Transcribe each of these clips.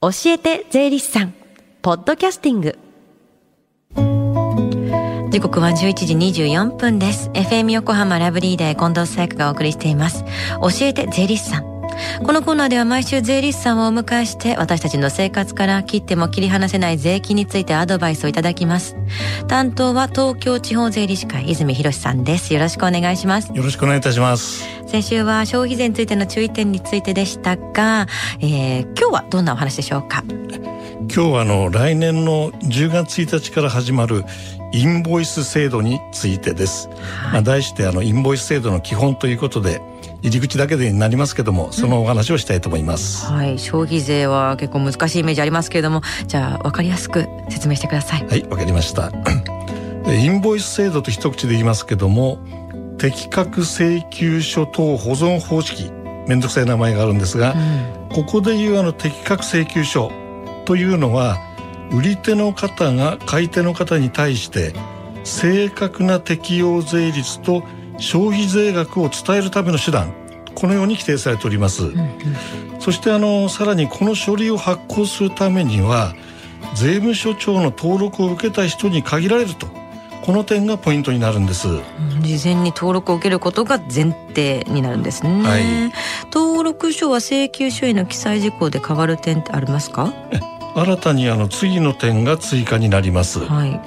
教えて税理士さんポッドキャスティング。時刻は11時24分です。FM 横浜ラブリーダー近藤紗友香がお送りしています。教えて税理士さん。このコーナーでは毎週税理士さんをお迎えして私たちの生活から切っても切り離せない税金についてアドバイスをいただきます。担当は東京地方税理士会泉博さんです。よろしくお願いします。よろしくお願いいたします。先週は消費税についての注意点についてでしたが、えー、今日はどんなお話でしょうか？今日はあの来年の10月1日から始まるインボイス制度についてです、はい、まあ、題してあのインボイス制度の基本ということで入り口だけでになりますけどもそのお話をしたいと思います、うん、はい。消費税は結構難しいイメージありますけれどもじゃあ分かりやすく説明してください。はいわかりました。インボイス制度と一口で言いますけども適格請求書等保存方式。めんどくさい名前があるんですが、うん、ここでいうあの適格請求書というのは売り手の方が買い手の方に対して正確な適用税率と消費税額を伝えるための手段このように規定されております、うんうん、そしてあのさらにこの書類を発行するためには税務署長の登録を受けた人に限られるとこの点がポイントになるんです、事前に登録を受けることが前提になるんですね、はい、登録書は請求書への記載事項で変わる点ってありますか？新たにあの次の点が追加になります、はい、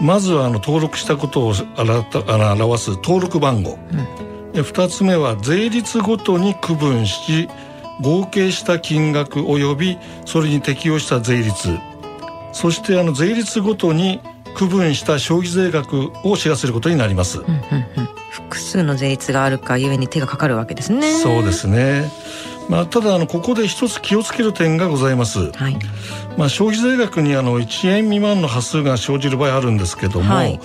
まずはあの登録したことを表す登録番号、うん、2つ目は税率ごとに区分し合計した金額及びそれに適用した税率。そしてあの税率ごとに区分した消費税額を知らせることになります、うんうんうん、複数の税率があるかゆえに手がかかるわけですね。そうですねまあ、ただあのここで一つ気をつける点がございます、はい、まあ、消費税額にあの1円未満の端数が生じる場合あるんですけども、はい、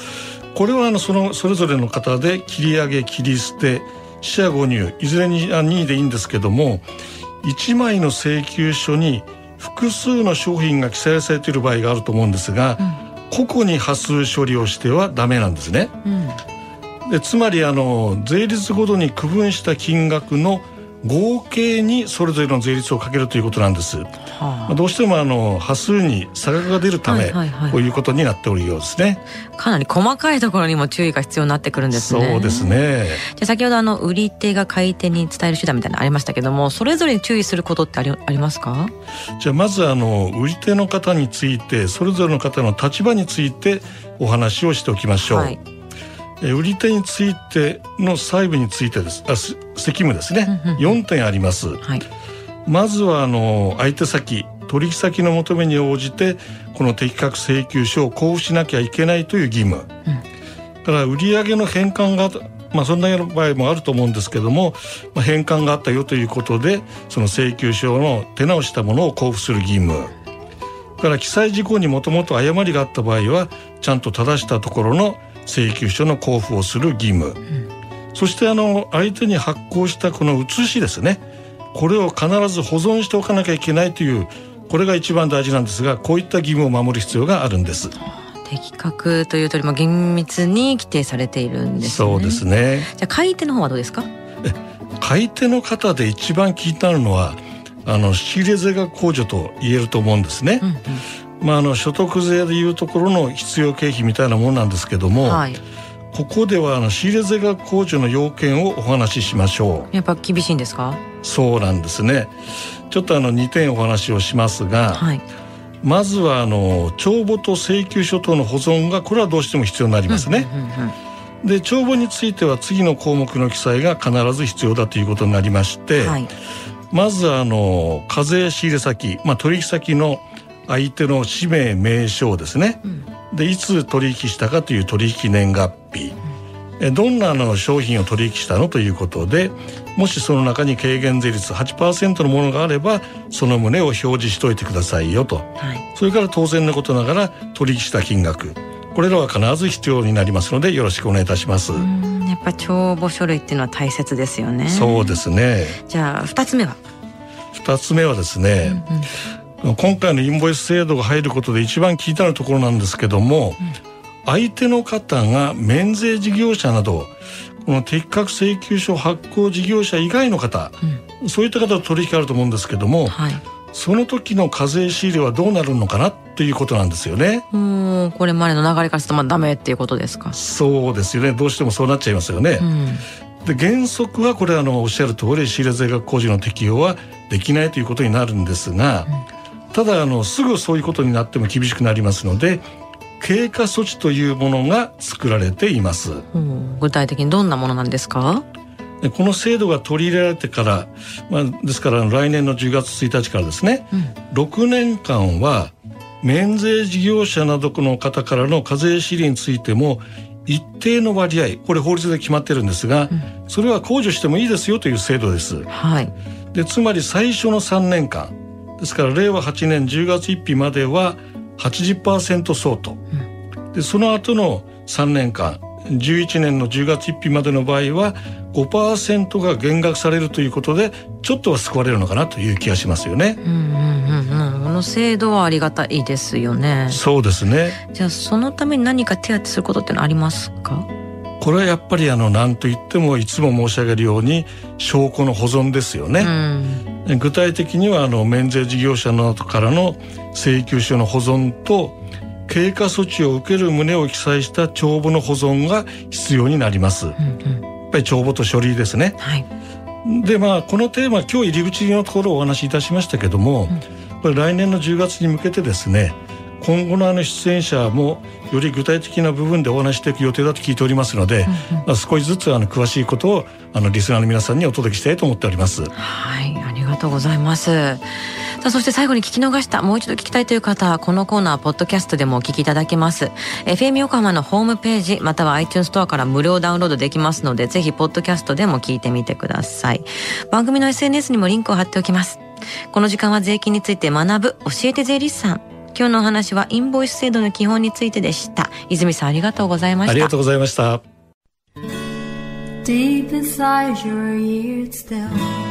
これはあのそのそれぞれの方で切り上げ切り捨て四捨五入いずれにあ任意でいいんですけども1枚の請求書に複数の商品が記載されている場合があると思うんですが、うん、個々に端数処理をしてはダメなんですね。うん、でつまりあの税率ごとに区分した金額の合計にそれぞれの税率をかけるということなんです。はあ、どうしてもあの端数に差額が出るため、こういうことになっておるようですね。かなり細かいところにも注意が必要になってくるんですね。そうですね。じゃ先ほどあの売り手が買い手に伝える手段みたいなのありましたけども、それぞれに注意することってありありますか？じゃあまずあの売り手の方についてそれぞれの方の立場についてお話をしておきましょう。はい売り手についての細部についてです。あ責務ですね、4点あります、はい、まずはあの相手先取引先の求めに応じてこの適格請求書を交付しなきゃいけないという義務、うん、だから売上の返還がまあそんな場合もあると思うんですけども、まあ、返還があったよということでその請求書の手直したものを交付する義務。から記載事項にもともと誤りがあった場合はちゃんと正したところの請求書の交付をする義務、うん、そしてあの相手に発行したこの写しですねこれを必ず保存しておかなきゃいけないというこれが一番大事なんですがこういった義務を守る必要があるんです。的確というとりも厳密に規定されているんです、ね、そうですね。じゃあ買い手の方はどうですか？買い手の方で一番気になるのはあの仕入れ税額控除と言えると思うんですね。うんうんまあ、あの所得税でいうところの必要経費みたいなものなんですけども、はい、ここではあの仕入れ税額控除の要件をお話ししましょう。やっぱ厳しいんですか？そうなんですね。ちょっとあの2点お話をしますが、はい、まずはあの帳簿と請求書等の保存がこれはどうしても必要になりますね、で帳簿については次の項目の記載が必ず必要だということになりまして、はい、まずあの課税仕入れ先、まあ、取引先の相手の氏名名称ですね、うん、でいつ取引したかという取引年月日、うん、どんなの商品を取引したのということでもしその中に軽減税率8%のものがあればその旨を表示しといてくださいよと、はい、それから当然のことながら取引した金額これらは必ず必要になりますのでよろしくお願いいたします。やっぱ帳簿書類っていうのは大切ですよね。そうですね。じゃあ二つ目は？二つ目はですね、うんうん今回のインボイス制度が入ることで一番気になるところなんですけども、うん、相手の方が免税事業者などこの適格請求書発行事業者以外の方、うん、そういった方と取引あると思うんですけども、はい、その時の課税仕入れはどうなるのかなっていうことなんですよね。うん、これまでの流れからするとまあダメっていうことですか？そうですよね。どうしてもそうなっちゃいますよね。うん、で原則はこれあのおっしゃる通り仕入れ税額控除の適用はできないということになるんですが、うん、ただあのすぐそういうことになっても厳しくなりますので。経過措置というものが作られています。具体的にどんなものなんですか？この制度が取り入れられてから、まあ、ですから来年の10月1日からですね、うん、6年間は免税事業者などの方からの課税資料についても一定の割合これ法律で決まってるんですが、うん、それは控除してもいいですよという制度です。はい、でつまり最初の3年間ですから令和8年10月1日までは80%相当、うん、でその後の3年間11年の10月1日までの場合は5%が減額されるということでちょっとは救われるのかなという気がしますよね。うんうんうんうん、この制度はありがたいですよね。そうですね。じゃあそのために何か手当することってのありますか？これはやっぱりあの何と言ってもいつも申し上げるように証拠の保存ですよね。うん、具体的にはあの免税事業者などからの請求書の保存と経過措置を受ける旨を記載した帳簿の保存が必要になります。うんうんぱり帳簿と書類ですね。はい、でまあこのテーマ今日入り口のところをお話しいたしましたけども、うん、これ来年の10月に向けてですね今後のあの出演者もより具体的な部分でお話していく予定だと聞いておりますので、うんうん、まあ、少しずつあの詳しいことをあのリスナーの皆さんにお届けしたいと思っております。はいがとうございます。さあそして最後に聞き逃したもう一度聞きたいという方はこのコーナーポッドキャストでもお聞きいただけます。FM 横浜のホームページまたは iTunes ストアから無料ダウンロードできますのでぜひポッドキャストでも聞いてみてください。番組の SNS にもリンクを貼っておきます。この時間は税金について学ぶ教えて税理士さん。今日のお話はインボイス制度の基本についてでした。泉さんありがとうございました。ありがとうございました。Deep inside your ears still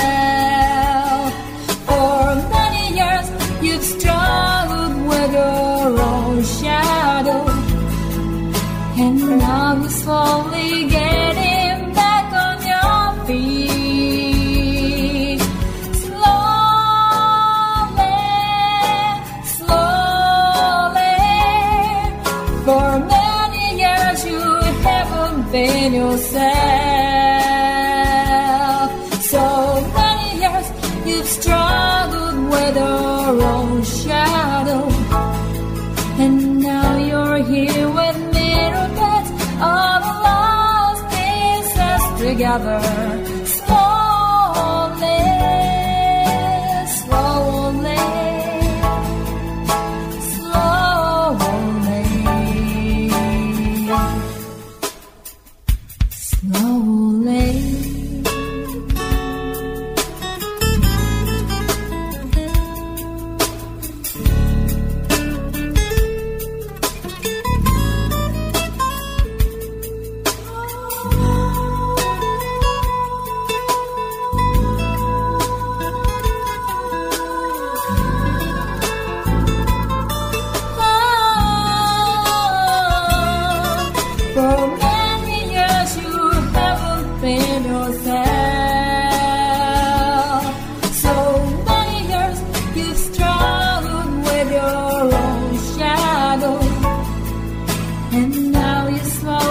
another. And now you smoke.